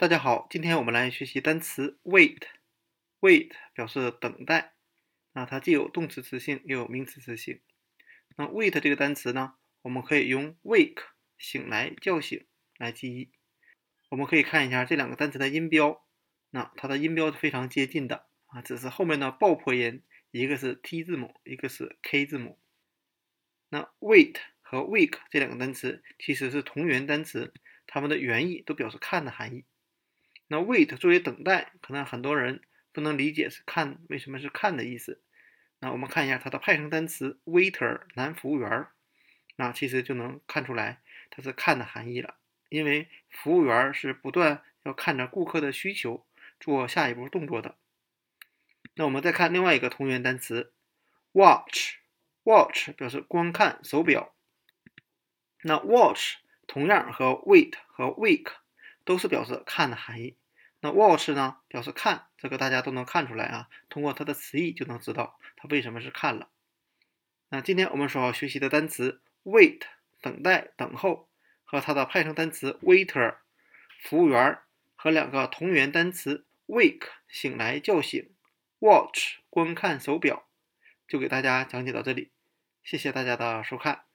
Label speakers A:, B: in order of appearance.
A: 大家好，今天我们来学习单词 wait。wait 表示等待，那它既有动词词性，又有名词词性。那 wait 这个单词呢，我们可以用 wake 醒来、叫醒来记忆。我们可以看一下这两个单词的音标，那它的音标是非常接近的啊，只是后面的爆破音，一个是 T 字母，一个是 K 字母。那 wait 和 wake 这两个单词其实是同源单词，它们的原意都表示看的含义。那 wait 作为等待，可能很多人不能理解是看，为什么是看的意思？那我们看一下它的派生单词 waiter 男服务员，那其实就能看出来它是看的含义了。因为服务员是不断要看着顾客的需求做下一步动作的。那我们再看另外一个同源单词 watch，watch 表示观看手表。那 watch 同样和 wait 和 wake 都是表示看的含义。那 watch 呢，表示看，这个大家都能看出来啊。通过它的词义就能知道它为什么是看了。那今天我们所要学习的单词 wait，等待、等候，和它的派生单词 waiter，服务员，和两个同源单词 wake，醒来、叫醒；watch，观看手表，就给大家讲解到这里。谢谢大家的收看。